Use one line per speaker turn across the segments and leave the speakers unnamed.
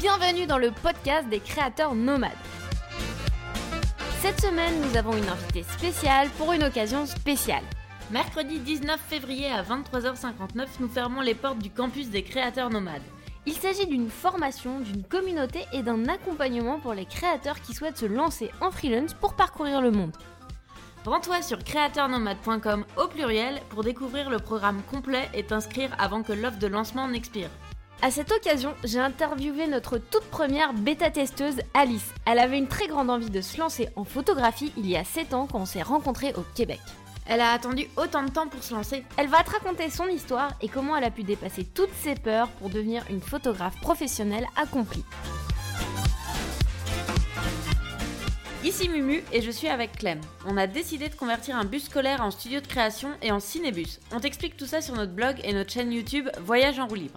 Bienvenue dans le podcast des créateurs nomades. Cette semaine, nous avons une invitée spéciale pour une occasion spéciale. Mercredi 19 février à 23h59, nous fermons les portes du campus des créateurs nomades. Il s'agit d'une formation, d'une communauté et d'un accompagnement pour les créateurs qui souhaitent se lancer en freelance pour parcourir le monde. Rends-toi sur créateurnomade.com au pluriel pour découvrir le programme complet et t'inscrire avant que l'offre de lancement n'expire. À cette occasion, j'ai interviewé notre toute première bêta-testeuse Alice. Elle avait une très grande envie de se lancer en photographie il y a 7 ans quand on s'est rencontrés au Québec. Elle a attendu autant de temps pour se lancer. Elle va te raconter son histoire et comment elle a pu dépasser toutes ses peurs pour devenir une photographe professionnelle accomplie. Ici Mumu et je suis avec Clem. On a décidé de convertir un bus scolaire en studio de création et en cinébus. On t'explique tout ça sur notre blog et notre chaîne YouTube Voyage en roue libre.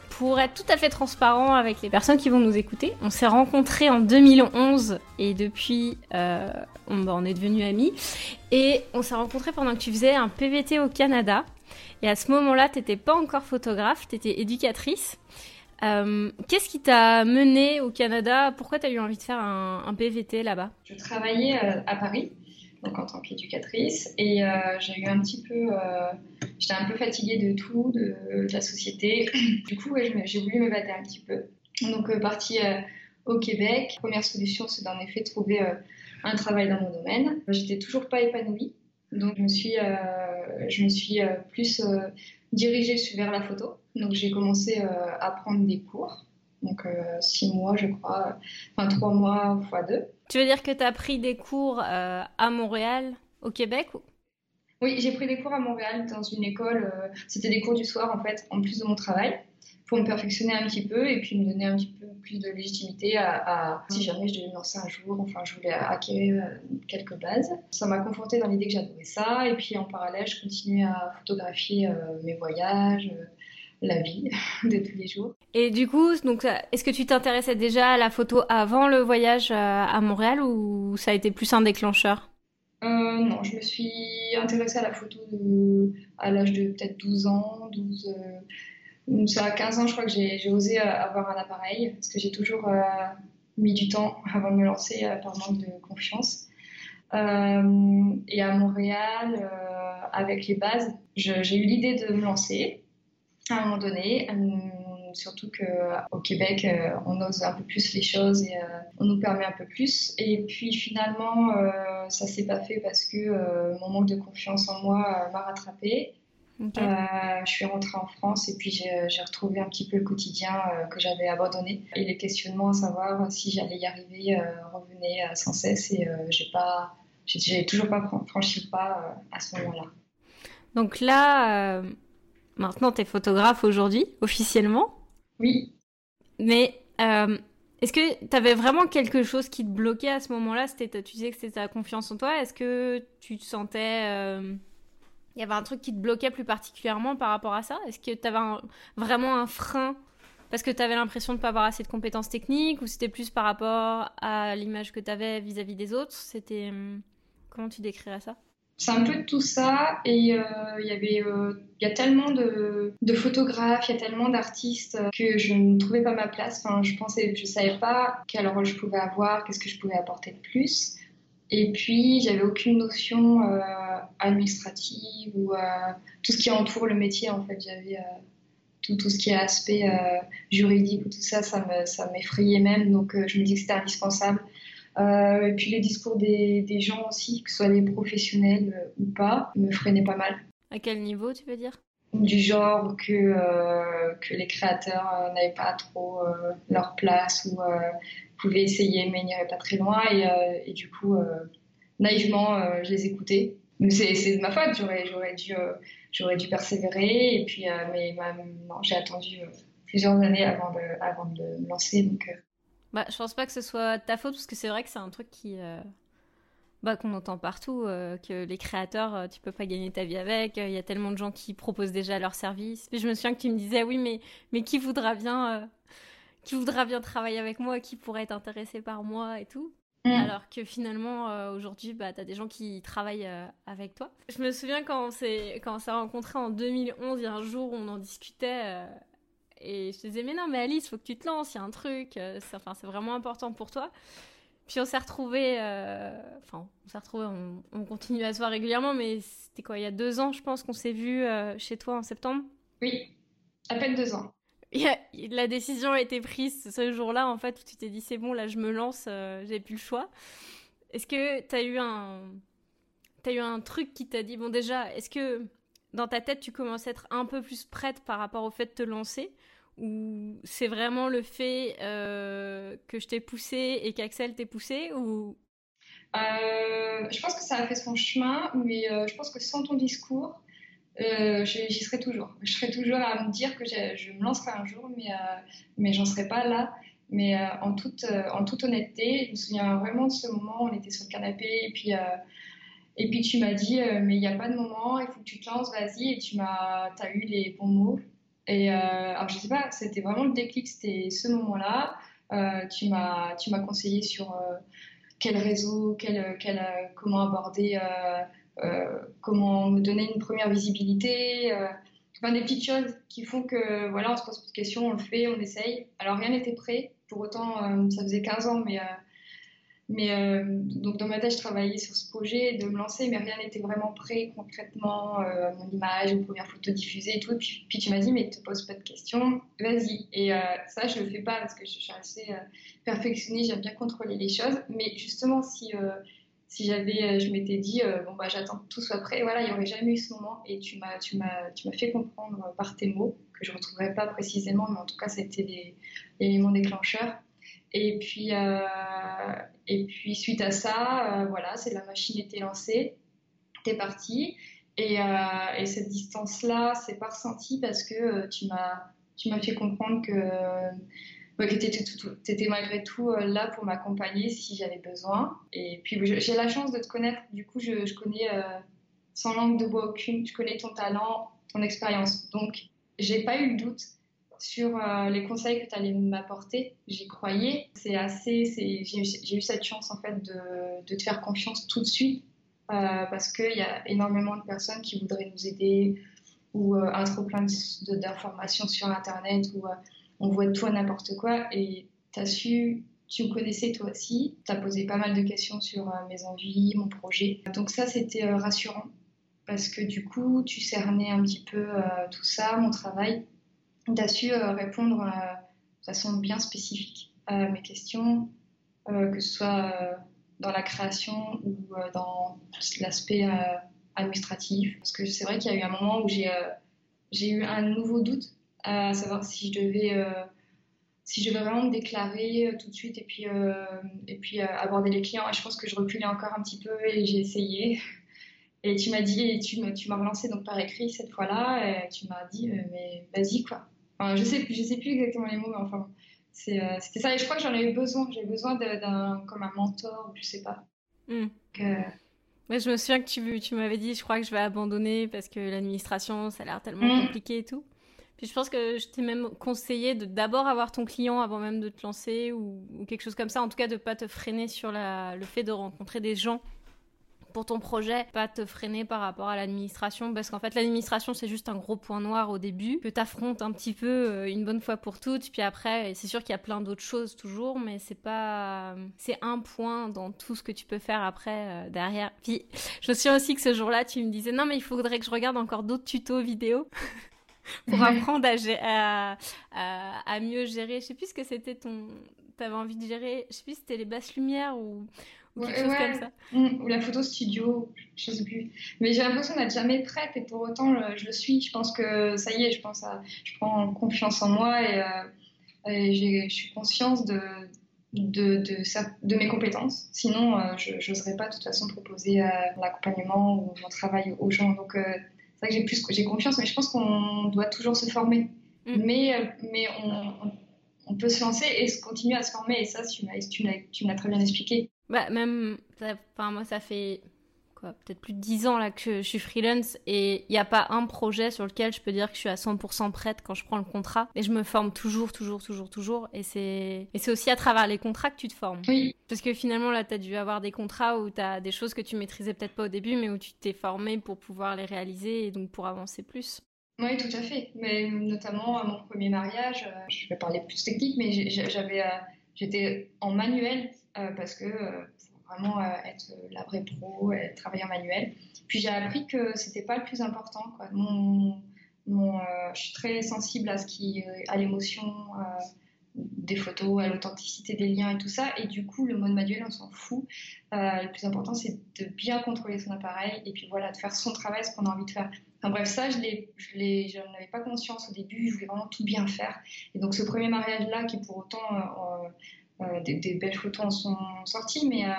pour être tout à fait transparent avec les personnes qui vont nous écouter, on s'est rencontrés en 2011 et depuis, euh, on, bah, on est devenus amis. Et on s'est rencontrés pendant que tu faisais un PVT au Canada. Et à ce moment-là, tu n'étais pas encore photographe, tu étais éducatrice. Euh, Qu'est-ce qui t'a mené au Canada? Pourquoi tu as eu envie de faire un, un PVT là-bas?
Je travaillais euh, à Paris, donc en tant qu'éducatrice, et euh, j'ai eu un petit peu, euh, j'étais un peu fatiguée de tout, de, la société. Du coup, me- j'ai voulu m'évader un petit peu. Donc, euh, partie euh, au Québec. Première solution, c'est d'en effet trouver un travail dans mon domaine. J'étais toujours pas épanouie, donc je me suis, me plus dirigée vers la photo. Donc, j'ai commencé à prendre des cours. Donc, euh, six mois, je crois, enfin trois mois fois deux.
Tu veux dire que tu as pris des cours euh, à Montréal, au Québec ou-
Oui, j'ai pris des cours à Montréal dans une école. euh, C'était des cours du soir en fait, en plus de mon travail, pour me perfectionner un petit peu et puis me donner un petit peu plus de légitimité à, à- si jamais je devais me lancer un jour. Enfin, je voulais acquérir quelques bases. Ça m'a conforté dans l'idée que j'adorais ça et puis en parallèle, je continuais à photographier euh, mes voyages, euh, la vie de tous les jours.
Et du coup, donc, ça- est-ce que tu t'intéressais déjà à la photo avant le voyage euh, à Montréal ou ça a été plus un déclencheur?
Euh, non, je me suis intéressée à la photo à l'âge de peut-être 12 ans, 12, euh, c'est à 15 ans, je crois que j'ai osé euh, avoir un appareil, parce que j'ai toujours mis du temps avant de me lancer par manque de confiance. Et à Montréal, avec les bases, j'ai eu l'idée de me lancer à un moment donné. Euh, surtout qu'au Québec, euh, on ose un peu plus les choses et euh, on nous permet un peu plus. Et puis finalement, euh, ça s'est pas fait parce que euh, mon manque de confiance en moi euh, m'a rattrapée. Euh, je suis rentrée en France et puis j'ai retrouvé un petit peu le quotidien euh, que j'avais abandonné. Et les questionnements à savoir si j'allais y arriver euh, revenaient euh, sans cesse et euh, j'ai pas, j'ai- toujours pas fran- franchi le pas euh, à ce moment-là.
Donc là, euh, maintenant, tu es photographe aujourd'hui, officiellement.
Oui,
Mais euh, est-ce que tu avais vraiment quelque chose qui te bloquait à ce moment-là? C'était ta- Tu disais que c'était ta confiance en toi. Est-ce que tu te sentais... euh, Il y avait un truc qui te bloquait plus particulièrement par rapport à ça? Est-ce que tu avais vraiment un frein parce que tu avais l'impression de ne pas avoir assez de compétences techniques ou c'était plus par rapport à l'image que tu avais vis-à-vis des autres? C'était... hum, Comment tu décrirais ça?
C'est un peu de tout ça et euh, il y euh, y a tellement de, photographes, il y a tellement d'artistes que je ne trouvais pas ma place. Enfin, je pensais, je savais pas quel rôle je pouvais avoir, qu'est-ce que je pouvais apporter de plus. Et puis, j'avais aucune notion euh, administrative ou tout ce qui entoure le métier. En fait, j'avais tout, tout ce qui est aspect juridique ou tout ça, ça me- ça m'effrayait même. Donc, je me dis que c'était indispensable. Euh, et puis les discours des, des gens aussi, que ce soit des professionnels euh, ou pas, me freinaient pas mal.
À quel niveau, tu veux dire?
Du genre que, euh, que les créateurs euh, n'avaient pas trop euh, leur place ou euh, pouvaient essayer mais n'iraient pas très loin. Et, euh, et du coup, euh, naïvement, euh, je les écoutais. Mais c'est de ma faute, j'aurais dû, euh, j'aurais dû persévérer. Et puis, euh, mais bah, non, j'ai attendu plusieurs années avant de, avant de me lancer. Donc, euh,
Bah, je pense pas que ce soit ta faute parce que c'est vrai que c'est un truc qui bah, qu'on entend partout, euh, que les créateurs, euh, tu peux pas gagner ta vie avec. Il y a tellement de gens qui proposent déjà leurs services. je me souviens que tu me disais, oui, mais, mais qui voudra bien, euh, qui voudra bien travailler avec moi, qui pourrait être intéressé par moi et tout. Mm. Alors que finalement, aujourd'hui, bah, tu as des gens qui travaillent avec toi. Je me souviens quand on s'est rencontrés en 2011, il y a un jour où on en discutait. Et je te disais, mais non, mais Alice, faut que tu te lances, il y a un truc. Enfin, c'est vraiment important pour toi. Puis on s'est retrouvés, euh, enfin, on s'est retrouvés, on, continue à se voir régulièrement, mais c'était quoi, il y a deux ans, je pense qu'on s'est vu euh, chez toi en septembre?
Oui, à peine deux ans.
la décision a été prise ce jour-là, en fait, où tu t'es dit, c'est bon, là, je me lance, euh, j'ai plus le choix. Est-ce que tu as eu un. As eu un truc qui t'a dit, bon, déjà, est-ce que dans ta tête, tu commences à être un peu plus prête par rapport au fait de te lancer ou c'est vraiment le fait euh, que je t'ai poussé et qu'Axel t'ait poussé ou?
Euh, Je pense que ça a fait son chemin, mais euh, je pense que sans ton discours, j'y serais toujours. Je serais toujours à me dire que je me lancerai un jour, mais, mais j'en serais pas là. Mais en, toute, en toute honnêteté, je me souviens vraiment de ce moment, on était sur le canapé et puis, et puis tu m'as dit, mais il n'y a pas de moment, il faut que tu te lances, vas-y, et tu as eu les bons mots. Et euh, alors, je sais pas, c'était vraiment le déclic, c'était ce moment-là. Euh, tu m'as conseillé sur euh, quel réseau, quel, quel, comment aborder, comment me donner une première visibilité. Enfin, des petites choses qui font que voilà, on se pose de questions, on le fait, on essaye. Alors rien n'était prêt. Pour autant, ça faisait 15 ans, mais mais euh, donc dans ma tête, je travaillais sur ce projet de me lancer, mais rien n'était vraiment prêt concrètement, euh, mon image, une première photo diffusée et tout. Puis, puis tu m'as dit, mais ne te pose pas de questions, vas-y. Et euh, ça, je le fais pas parce que je suis assez perfectionniste, j'aime bien contrôler les choses. Mais justement, si si j'avais, je m'étais dit, bon bah j'attends que tout soit prêt, voilà, il n'y aurait jamais eu ce moment. Et tu m'as, tu m'as, tu m'as fait comprendre par tes mots que je retrouverai pas précisément, mais en tout cas, c'était l'élément déclencheur. Et puis, euh, et puis suite à ça, euh, voilà, c'est la machine était lancée, t'es parti. Et, euh, et, cette distance-là, c'est pas ressenti parce que tu m'as tu m'as fait comprendre que, que tu étais, malgré tout là pour m'accompagner si j'avais besoin. Et puis j'ai la chance de te connaître, du coup je, je connais sans langue de bois aucune, je connais ton talent, ton expérience. Donc j'ai pas eu le doute sur euh, les conseils que tu allais m'apporter. J'y croyais. C'est assez, j'ai eu cette chance en fait de, te faire confiance tout de suite euh, parce qu'il y a énormément de personnes qui voudraient nous aider ou euh, un trop plein d'informations sur Internet où on voit tout à n'importe quoi et tu as su tu me connaissais toi aussi, tu as posé pas mal de questions sur mes envies, mon projet. Donc ça, c'était rassurant parce que du coup, tu cernais un petit peu tout ça, mon travail tu as su euh, répondre euh, de façon bien spécifique à mes questions, euh, que ce soit dans la création ou dans l'aspect administratif. Parce que c'est vrai qu'il y a eu un moment où j'ai eu un nouveau doute à savoir si je devais si je vraiment me déclarer tout de suite et puis, aborder les clients. Je pense que je reculais encore un petit peu et j'ai essayé. Et tu m'as dit, tu m'as relancé donc par écrit cette fois-là, et tu m'as dit, mais vas-y quoi je sais plus, je sais plus exactement les mots, mais enfin, euh, c'était ça. Et je crois que j'en ai eu besoin. J'avais besoin d'un, comme un mentor, je sais pas.
Hmm. je me souviens que tu, tu m'avais dit, je crois que je vais abandonner parce que l'administration, ça a l'air tellement hmm. compliqué et tout. Puis je pense que je t'ai même conseillé de d'abord avoir ton client avant même de te lancer ou, quelque chose comme ça. En tout cas, de pas te freiner sur la, le fait de rencontrer des gens pour ton projet, pas te freiner par rapport à l'administration, parce qu'en fait l'administration c'est juste un gros point noir au début, que t'affrontes un petit peu euh, une bonne fois pour toutes, puis après c'est sûr qu'il y a plein d'autres choses toujours, mais c'est pas, c'est un point dans tout ce que tu peux faire après euh, derrière. Puis je me souviens aussi que ce jour-là tu me disais non mais il faudrait que je regarde encore d'autres tutos vidéo. pour apprendre à, à, à, mieux gérer. Je sais plus ce que c'était ton. T'avais envie de gérer. Je sais plus si c'était les basses lumières ou, ou quelque chose comme ça.
Mm, ou la photo studio, je sais plus. Mais j'ai l'impression d'être jamais prête et pour autant je le suis. Je pense que ça y est, je pense à, je prends confiance en moi et, euh, je suis consciente de, de, de, de, mes compétences. Sinon, euh, je n'oserais pas de toute façon proposer euh, l'accompagnement ou mon travail aux gens. Donc, euh, c'est vrai que j'ai plus j'ai confiance, mais je pense qu'on doit toujours se former. Mm. Mais, mais on, on peut se lancer et se continuer à se former. Et ça, tu m'as très bien expliqué.
Bah, même, enfin, moi, ça fait peut-être plus de 10 ans là que je suis freelance et il n'y a pas un projet sur lequel je peux dire que je suis à 100% prête quand je prends le contrat. Et je me forme toujours, toujours, toujours, toujours. Et c'est, et c'est aussi à travers les contrats que tu te formes.
Oui.
Parce que finalement, là, tu as dû avoir des contrats où tu as des choses que tu maîtrisais peut-être pas au début, mais où tu t'es formé pour pouvoir les réaliser et donc pour avancer plus.
Oui, tout à fait. Mais notamment à mon premier mariage, euh, je vais parler plus technique, mais j'avais, euh, j'étais en manuel parce que vraiment euh, être la vraie pro, être travailleur manuel. Puis j'ai appris que c'était pas le plus important. Quoi. Euh, je suis très sensible à l'émotion euh, des photos, à l'authenticité des liens et tout ça. Et du coup, le mode manuel, on s'en fout. le plus important, c'est de bien contrôler son appareil et puis voilà, de faire son travail, ce qu'on a envie de faire. Enfin bref, ça, je n'en avais pas conscience au début. Je voulais vraiment tout bien faire. Et donc, ce premier mariage-là, qui pour autant euh, des, belles photos en sont sorties, mais euh,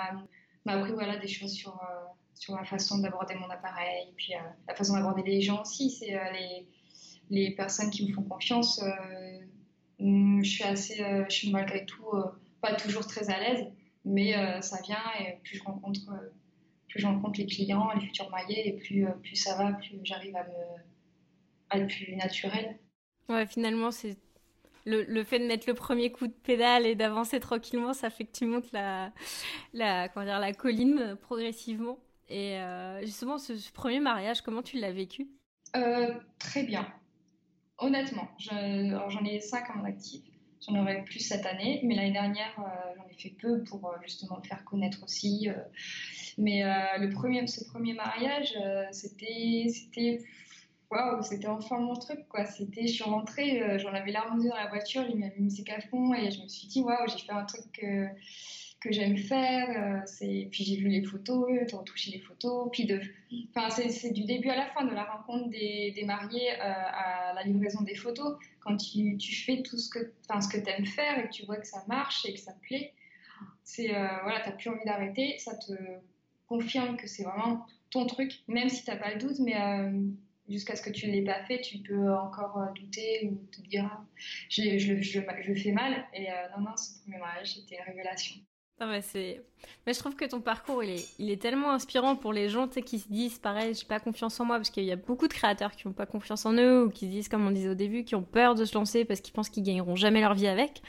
m'a appris voilà, des choses sur, euh, sur la façon d'aborder mon appareil, puis la façon d'aborder les gens aussi. C'est les, les personnes qui me font confiance. Mm, je suis assez, je suis malgré tout pas toujours très à l'aise, mais ça vient et plus je rencontre, plus je rencontre les clients, les futurs mariés, et plus, plus ça va, plus j'arrive à me à être plus naturel.
Ouais, finalement, c'est le, fait de mettre le premier coup de pédale et d'avancer tranquillement, ça fait que tu montes la, comment dire, la colline progressivement. Et euh, justement, ce, premier mariage, comment tu l'as vécu?
Euh, Très bien. Honnêtement, j'en ai cinq à mon actif. J'en aurai plus cette année, mais l'année dernière, euh, j'en ai fait peu pour justement le faire connaître aussi. mais le premier, ce premier mariage, c'était waouh, c'était enfin mon truc, quoi. C'était, je suis rentrée, euh, j'en avais l'arme dans la voiture, m'a mis musique à fond et je me suis dit, waouh, j'ai fait un truc que, que j'aime faire. Euh. Puis j'ai vu les photos, de retoucher les photos. Puis de... enfin, c'est, du début à la fin, de la rencontre des, des mariés euh, à la livraison des photos. Quand tu, tu fais tout ce que, enfin, ce que tu aimes faire et que tu vois que ça marche et que ça te plaît, c'est, voilà, tu n'as plus envie d'arrêter. Ça te confirme que c'est vraiment ton truc, même si tu n'as pas le doute, mais jusqu'à ce que tu ne l'aies pas fait, tu peux encore euh, douter ou te dire ah, je, fais mal. Et euh, non, non, ce premier mariage, c'était une révélation.
Mais, mais je trouve que ton parcours, il est tellement inspirant pour les gens qui se disent, pareil, j'ai pas confiance en moi, parce qu'il y a beaucoup de créateurs qui n'ont pas confiance en eux, ou qui se disent, comme on disait au début, qui ont peur de se lancer parce qu'ils pensent qu'ils gagneront jamais leur vie avec.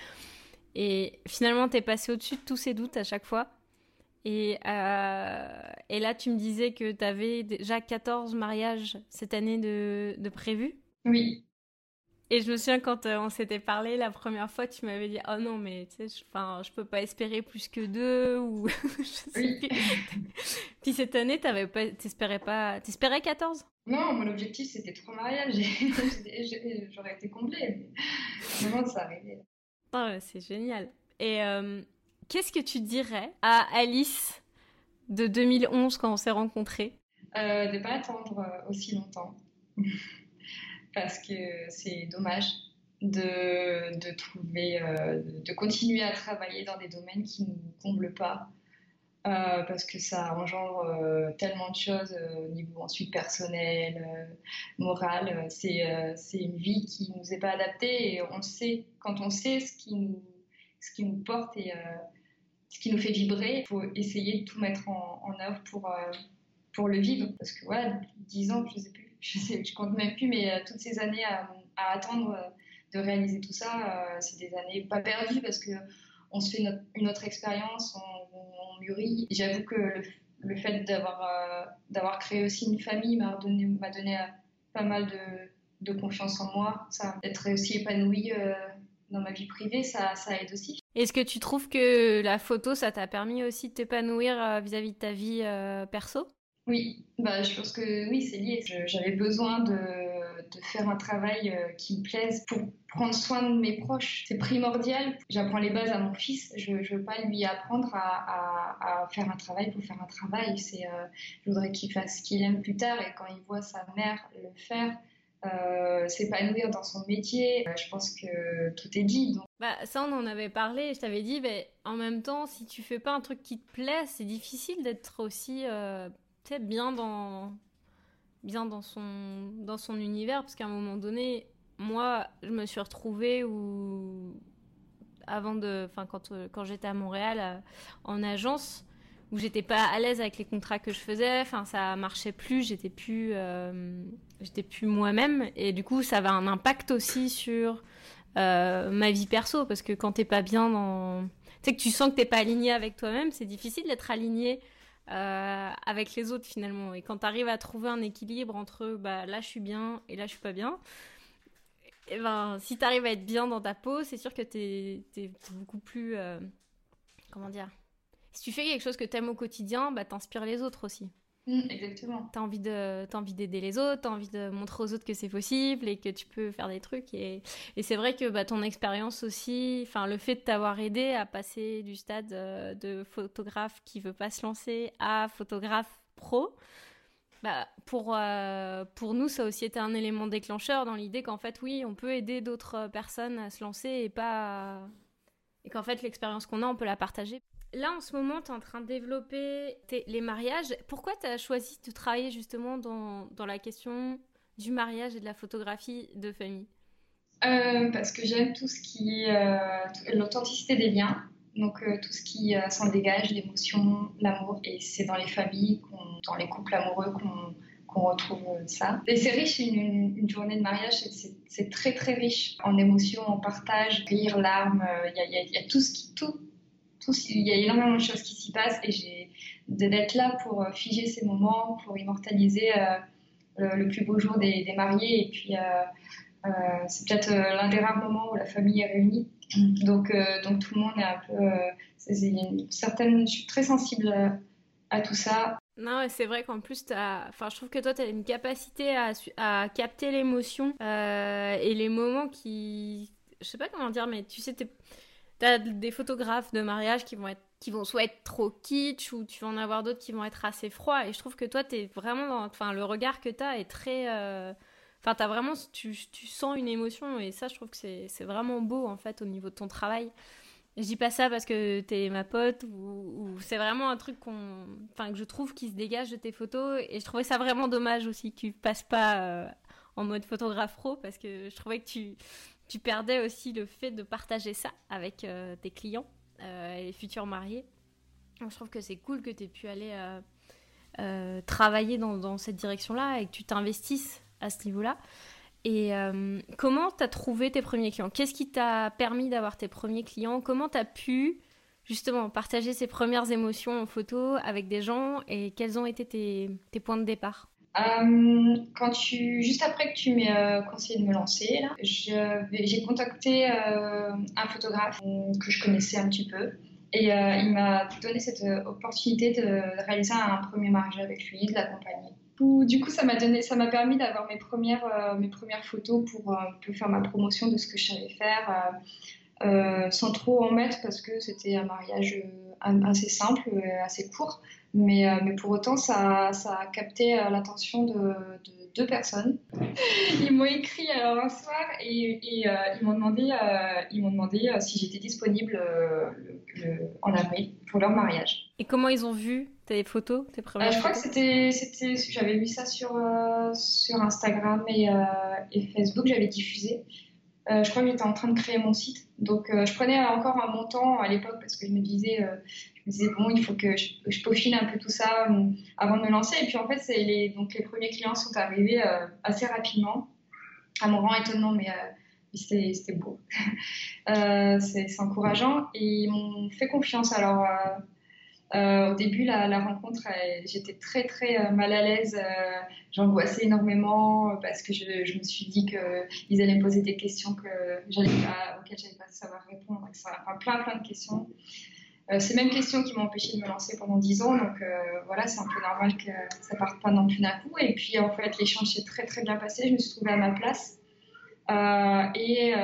Et finalement, tu es passé au-dessus de tous ces doutes à chaque fois. Et, euh, et là, tu me disais que tu avais déjà 14 mariages cette année de, de prévus.
Oui.
Et je me souviens quand euh, on s'était parlé la première fois, tu m'avais dit Oh non, mais tu sais, je, peux pas espérer plus que deux. Ou... oui. Puis cette année, tu pas, t'espérais pas. T'espérais 14
Non, mon objectif c'était trois mariages. J'aurais été comblée. Mais moment ça arrivait.
Ah c'est génial. Et euh, Qu'est-ce que tu dirais à Alice de 2011 quand on s'est rencontrés?
Euh, De ne pas attendre euh, aussi longtemps. Parce que c'est dommage de, de trouver, euh, de continuer à travailler dans des domaines qui ne nous comblent pas. parce que ça engendre tellement de choses au niveau ensuite personnel, moral. C'est une vie qui ne nous est pas adaptée et on sait, quand on sait ce qui nous, ce qui nous porte et ce qui nous fait vibrer. Il faut essayer de tout mettre en, œuvre pour, euh, pour le vivre. Parce que voilà, 10 ans, je sais plus, je sais, je compte même plus, mais euh, toutes ces années à, attendre euh, de réaliser tout ça, c'est des années pas perdues parce que on se fait une autre expérience, on, mûrit. J'avoue que le, fait d'avoir d'avoir créé aussi une famille m'a donné, donné pas mal de, de, confiance en moi, ça, d'être aussi épanouie dans ma vie privée, ça, ça aide aussi.
Est-ce que tu trouves que la photo, ça t'a permis aussi de t'épanouir euh, vis-à-vis de ta vie euh, perso?
Oui, bah, je pense que oui, c'est lié. J'avais besoin de, de, faire un travail euh, qui me plaise pour prendre soin de mes proches. C'est primordial. J'apprends les bases à mon fils. Je ne veux pas lui apprendre à, à, faire un travail pour faire un travail. C'est, je voudrais qu'il fasse ce qu'il aime plus tard et quand il voit sa mère le faire, euh, s'épanouir dans son métier. Euh, je pense que tout est dit.
Bah, ça, on en avait parlé. Je t'avais dit, mais en même temps, si tu fais pas un truc qui te plaît, c'est difficile d'être aussi euh, bien dans bien dans son dans son univers parce qu'à un moment donné moi je me suis retrouvée où avant de, enfin quand quand j'étais à Montréal en agence où j'étais pas à l'aise avec les contrats que je faisais. Enfin, ça marchait plus. J'étais plus, j'étais plus moi-même. Et du coup, ça avait un impact aussi sur ma vie perso parce que quand t'es pas bien dans tu sais que tu sens que t'es pas aligné avec toi-même, c'est difficile d'être aligné euh, avec les autres finalement. Et quand tu arrives à trouver un équilibre entre bah, là je suis bien et là je suis pas bien, et eh ben, si tu arrives à être bien dans ta peau, c'est sûr que tu es, beaucoup plus. Euh, comment dire? Si tu fais quelque chose que tu aimes au quotidien, bah, t'inspires les autres aussi.
Mm, exactement.
T'as envie de, as envie d'aider les autres, t'as envie de montrer aux autres que c'est possible et que tu peux faire des trucs. Et, et c'est vrai que bah, ton expérience aussi, enfin le fait de t'avoir aidé à passer du stade euh, de photographe qui veut pas se lancer à photographe pro, bah, pour, euh, pour nous, ça a aussi été un élément déclencheur dans l'idée qu'en fait, oui, on peut aider d'autres personnes à se lancer et pas. Et qu'en fait, l'expérience qu'on a, on peut la partager. Là, en ce moment, tu es en train de développer les mariages. Pourquoi tu as choisi de travailler justement dans, dans, la question du mariage et de la photographie de famille?
Euh, Parce que j'aime tout ce qui est euh, l'authenticité des liens. Donc euh, tout ce qui s'en dégage, l'émotion, l'amour. Et c'est dans les familles, dans les couples amoureux qu'on retrouve ça. Et c'est riche, une, journée de mariage, c'est très très riche en émotions, en partage, rire, larmes, il y, y, a tout ce qui, tout, il y a énormément de choses qui s'y passent et j'ai d'être là pour euh, figer ces moments, pour immortaliser euh, le, plus beau jour des, mariés. Et puis, euh, c'est peut-être l'un des rares moments où la famille est réunie. Donc, donc tout le monde est un peu. une certaine, je suis très sensible à, tout ça.
Non, c'est vrai qu'en plus, as... Enfin, je trouve que toi, tu as une capacité à, à capter l'émotion et les moments qui. Je sais pas comment dire, mais tu sais, T'as des photographes de mariage qui vont être qui vont soit être trop kitsch ou tu vas en avoir d'autres qui vont être assez froids. Et je trouve que toi t'es vraiment dans enfin le regard que t'as est très euh, enfin t'as vraiment tu, tu, sens une émotion. Et ça je trouve que c'est vraiment beau en fait au niveau de ton travail. Je dis pas ça parce que t'es ma pote ou, c'est vraiment un truc qu'on enfin que je trouve qui se dégage de tes photos. Et je trouvais ça vraiment dommage aussi que tu passes pas euh, en mode photographe pro parce que je trouvais que tu tu perdais aussi le fait de partager ça avec euh, tes clients euh, et les futurs mariés. je trouve que c'est cool que tu aies pu aller euh, travailler dans, cette direction-là et que tu t'investisses à ce niveau-là. Et comment tu as trouvé tes premiers clients? Qu'est-ce qui t'a permis d'avoir tes premiers clients? Comment tu as pu justement partager ces premières émotions en photo avec des gens? Et quels ont été tes points de départ?
Euh, quand tu, juste après que tu m'aies euh, conseillé de me lancer, j'ai contacté euh, un photographe que je connaissais un petit peu. Et il m'a donné cette opportunité de réaliser un premier mariage avec lui, de l'accompagner. Du coup, ça m'a permis d'avoir mes premières, mes premières photos pour faire ma promotion de ce que je savais faire, sans trop en mettre parce que c'était un mariage assez simple, assez court. Mais, euh, mais pour autant, ça, ça a capté euh, l'attention de, de, deux personnes. Ils m'ont écrit alors un soir et, et euh, ils m'ont demandé, ils m'ont demandé si j'étais disponible en avril pour leur mariage.
Et comment ils ont vu tes photos, tes premières
Je crois que c'était, c'était, j'avais vu ça sur, sur Instagram et, et Facebook, j'avais diffusé. Je crois que j'étais en train de créer mon site. Donc, je prenais encore un montant à l'époque parce que je me disais, me disais, bon, il faut que je, peaufine un peu tout ça euh, avant de me lancer. Et puis, en fait, les, donc, les premiers clients sont arrivés euh, assez rapidement, à mon grand étonnement, mais, euh, c'était beau. c'est encourageant. Et ils m'ont fait confiance. Alors, au début, la, rencontre, j'étais très, très mal à l'aise. J'angoissais énormément parce que je, me suis dit qu'ils allaient me poser des questions que auxquelles je n'allais pas savoir répondre. Enfin, plein, plein de questions. Euh, ces mêmes questions qui m'ont empêché de me lancer pendant 10 ans. Donc euh, voilà, c'est un peu normal que ça parte pas non plus d'un coup. Et puis en fait, l'échange s'est très très bien passé. Je me suis trouvée à ma place. Euh, et,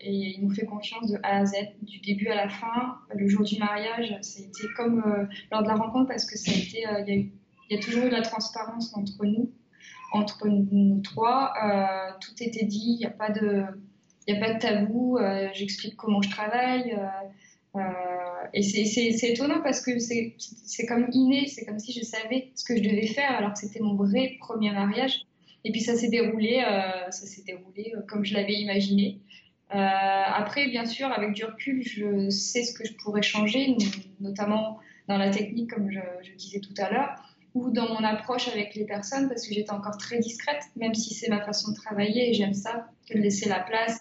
et, il nous fait confiance de A à Z, du début à la fin. Le jour du mariage, ça a été comme lors de la rencontre parce que ça a été, il y, a toujours eu de la transparence entre nous, entre nous, trois. tout était dit, il n'y a pas de, a pas de tabou. J'explique comment je travaille. Euh, et c'est étonnant parce que c'est comme inné, c'est comme si je savais ce que je devais faire alors que c'était mon vrai premier mariage. Et puis ça s'est déroulé, euh, ça s'est déroulé euh, comme je l'avais imaginé. après, bien sûr, avec du recul, je sais ce que je pourrais changer, notamment dans la technique, comme je, disais tout à l'heure, ou dans mon approche avec les personnes, parce que j'étais encore très discrète, même si c'est ma façon de travailler et j'aime ça, de laisser la place.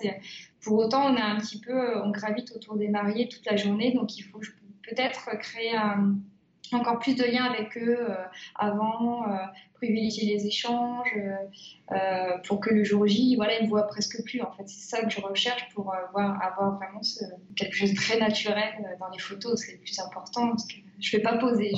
Pour autant, on a un petit peu, on gravite autour des mariés toute la journée, donc il faut peut-être créer un, encore plus de liens avec eux euh, avant, euh, privilégier les échanges euh, pour que le jour J, voilà, ils me voient presque plus. En fait, c'est ça que je recherche pour avoir, avoir vraiment quelque chose de très naturel dans les photos. C'est le plus important je ne vais pas poser.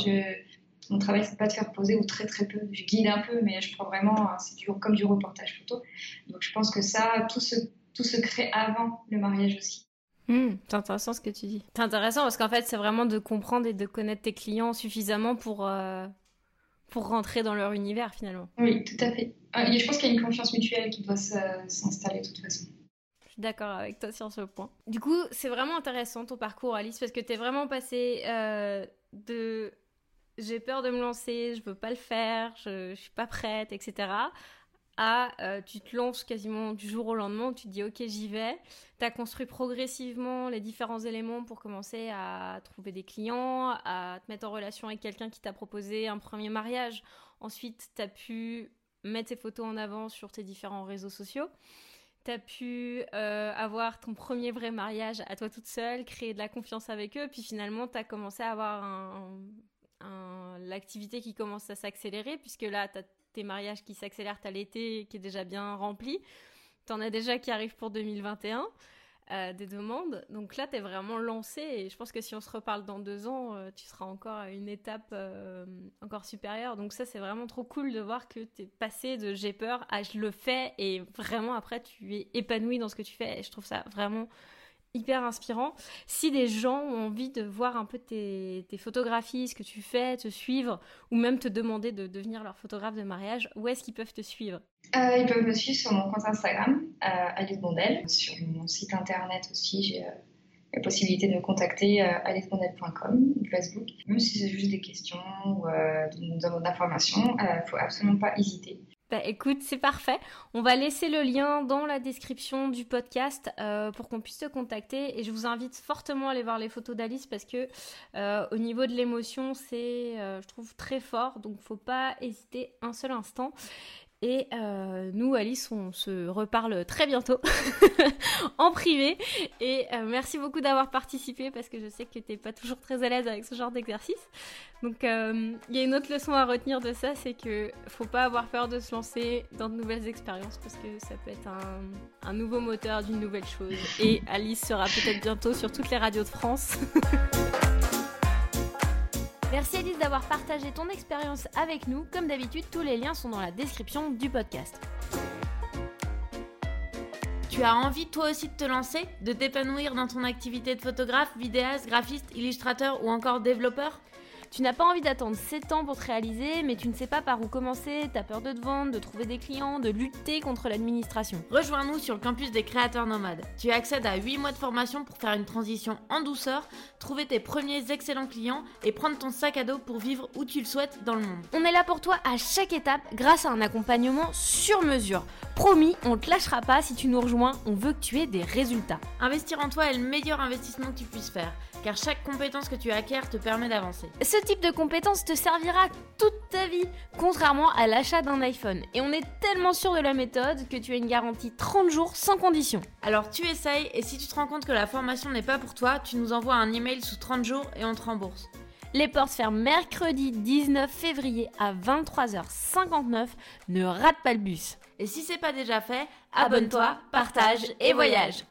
Mon travail, c'est pas de faire poser ou très très peu. Je guide un peu, mais je prends vraiment, c'est du, comme du reportage photo. Donc je pense que ça, tout se, tout se crée avant le mariage aussi.
Hmm, c'est intéressant ce que tu dis. C'est intéressant parce qu'en fait, c'est vraiment de comprendre et de connaître tes clients suffisamment pour, euh, pour rentrer dans leur univers finalement.
Oui, tout à fait. Euh, je pense qu'il y a une confiance mutuelle qui doit s'installer de toute façon.
Je suis d'accord avec toi sur ce point. Du coup, c'est vraiment intéressant ton parcours, Alice, parce que tu es vraiment passé euh, de j'ai peur de me lancer, je veux pas le faire, je, je suis pas prête, etc euh, tu te lances quasiment du jour au lendemain, tu te dis ok j'y vais, tu as construit progressivement les différents éléments pour commencer à trouver des clients, à te mettre en relation avec quelqu'un qui t'a proposé un premier mariage, ensuite tu as pu mettre tes photos en avant sur tes différents réseaux sociaux, tu as pu euh, avoir ton premier vrai mariage à toi toute seule, créer de la confiance avec eux, puis finalement tu as commencé à avoir l'activité qui commence à s'accélérer, puisque là, tu as tes mariages qui s'accélèrent à l'été, qui est déjà bien rempli. Tu en as déjà qui arrivent pour 2021, euh, des demandes. Donc là, tu es vraiment lancé et je pense que si on se reparle dans deux ans, euh, tu seras encore à une étape euh, encore supérieure. Donc ça, c'est vraiment trop cool de voir que tu es passé de j'ai peur à je le fais et vraiment après, tu es épanoui dans ce que tu fais. Et je trouve ça vraiment hyper inspirant. Si des gens ont envie de voir un peu tes, photographies, ce que tu fais, te suivre, ou même te demander de devenir leur photographe de mariage, où est-ce qu'ils peuvent te suivre?
Euh, Ils peuvent me suivre sur mon compte Instagram, euh, Bondel. Sur mon site internet aussi, j'ai euh, la possibilité de me contacter euh, alicebondel.com, Facebook. Même si c'est juste des questions ou d'informations, il ne faut absolument pas hésiter.
Bah écoute, c'est parfait. On va laisser le lien dans la description du podcast euh, pour qu'on puisse te contacter. Et je vous invite fortement à aller voir les photos d'Alice parce que euh, au niveau de l'émotion, c'est, euh, je trouve, très fort. Donc faut pas hésiter un seul instant. Et euh, nous, Alice, on se reparle très bientôt en privé. Et euh, merci beaucoup d'avoir participé parce que je sais que tu n'es pas toujours très à l'aise avec ce genre d'exercice. Donc, euh, il y a une autre leçon à retenir de ça, c'est que faut pas avoir peur de se lancer dans de nouvelles expériences parce que ça peut être un nouveau moteur d'une nouvelle chose. Et Alice sera peut-être bientôt sur toutes les radios de France. Merci Elise d'avoir partagé ton expérience avec nous. Comme d'habitude, tous les liens sont dans la description du podcast. Tu as envie toi aussi de te lancer, de t'épanouir dans ton activité de photographe, vidéaste, graphiste, illustrateur ou encore développeur? Tu n'as pas envie d'attendre 7 ans pour te réaliser, mais tu ne sais pas par où commencer, tu as peur de te vendre, de trouver des clients, de lutter contre l'administration. Rejoins-nous sur le campus des créateurs nomades. Tu accèdes à 8 mois de formation pour faire une transition en douceur, trouver tes premiers excellents clients et prendre ton sac à dos pour vivre où tu le souhaites dans le monde. On est là pour toi à chaque étape grâce à un accompagnement sur mesure. Promis, on ne te lâchera pas si tu nous rejoins, on veut que tu aies des résultats. Investir en toi est le meilleur investissement que tu puisses faire car chaque compétence que tu acquiers te permet d'avancer. Ce type de compétence te servira toute ta vie, contrairement à l'achat d'un iPhone. Et on est tellement sûr de la méthode que tu as une garantie 30 jours sans condition. Alors tu essayes et si tu te rends compte que la formation n'est pas pour toi, tu nous envoies un email sous 30 jours et on te rembourse. Les portes ferment mercredi 19 février à 23h59. Ne rate pas le bus. Et si c'est pas déjà fait, abonne-toi, partage et voyage.